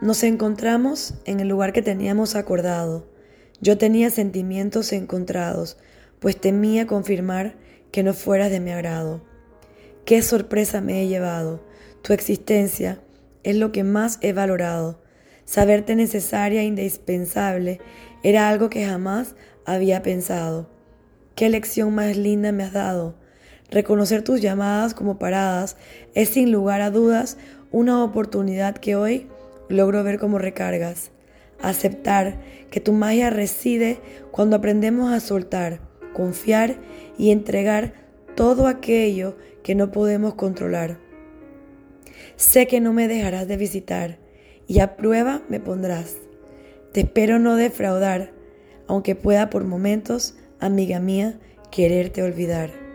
Nos encontramos en el lugar que teníamos acordado. Yo tenía sentimientos encontrados, pues temía confirmar que no fueras de mi agrado. Qué sorpresa me he llevado. Tu existencia es lo que más he valorado. Saberte necesaria e indispensable era algo que jamás había pensado. Qué lección más linda me has dado. Reconocer tus llamadas como paradas es sin lugar a dudas una oportunidad que hoy logro ver como recargas. Aceptar que tu magia reside cuando aprendemos a soltar, confiar y entregar todo aquello que no podemos controlar. Sé que no me dejarás de visitar y a prueba me pondrás. Te espero no defraudar, aunque pueda por momentos, amiga mía, quererte olvidar.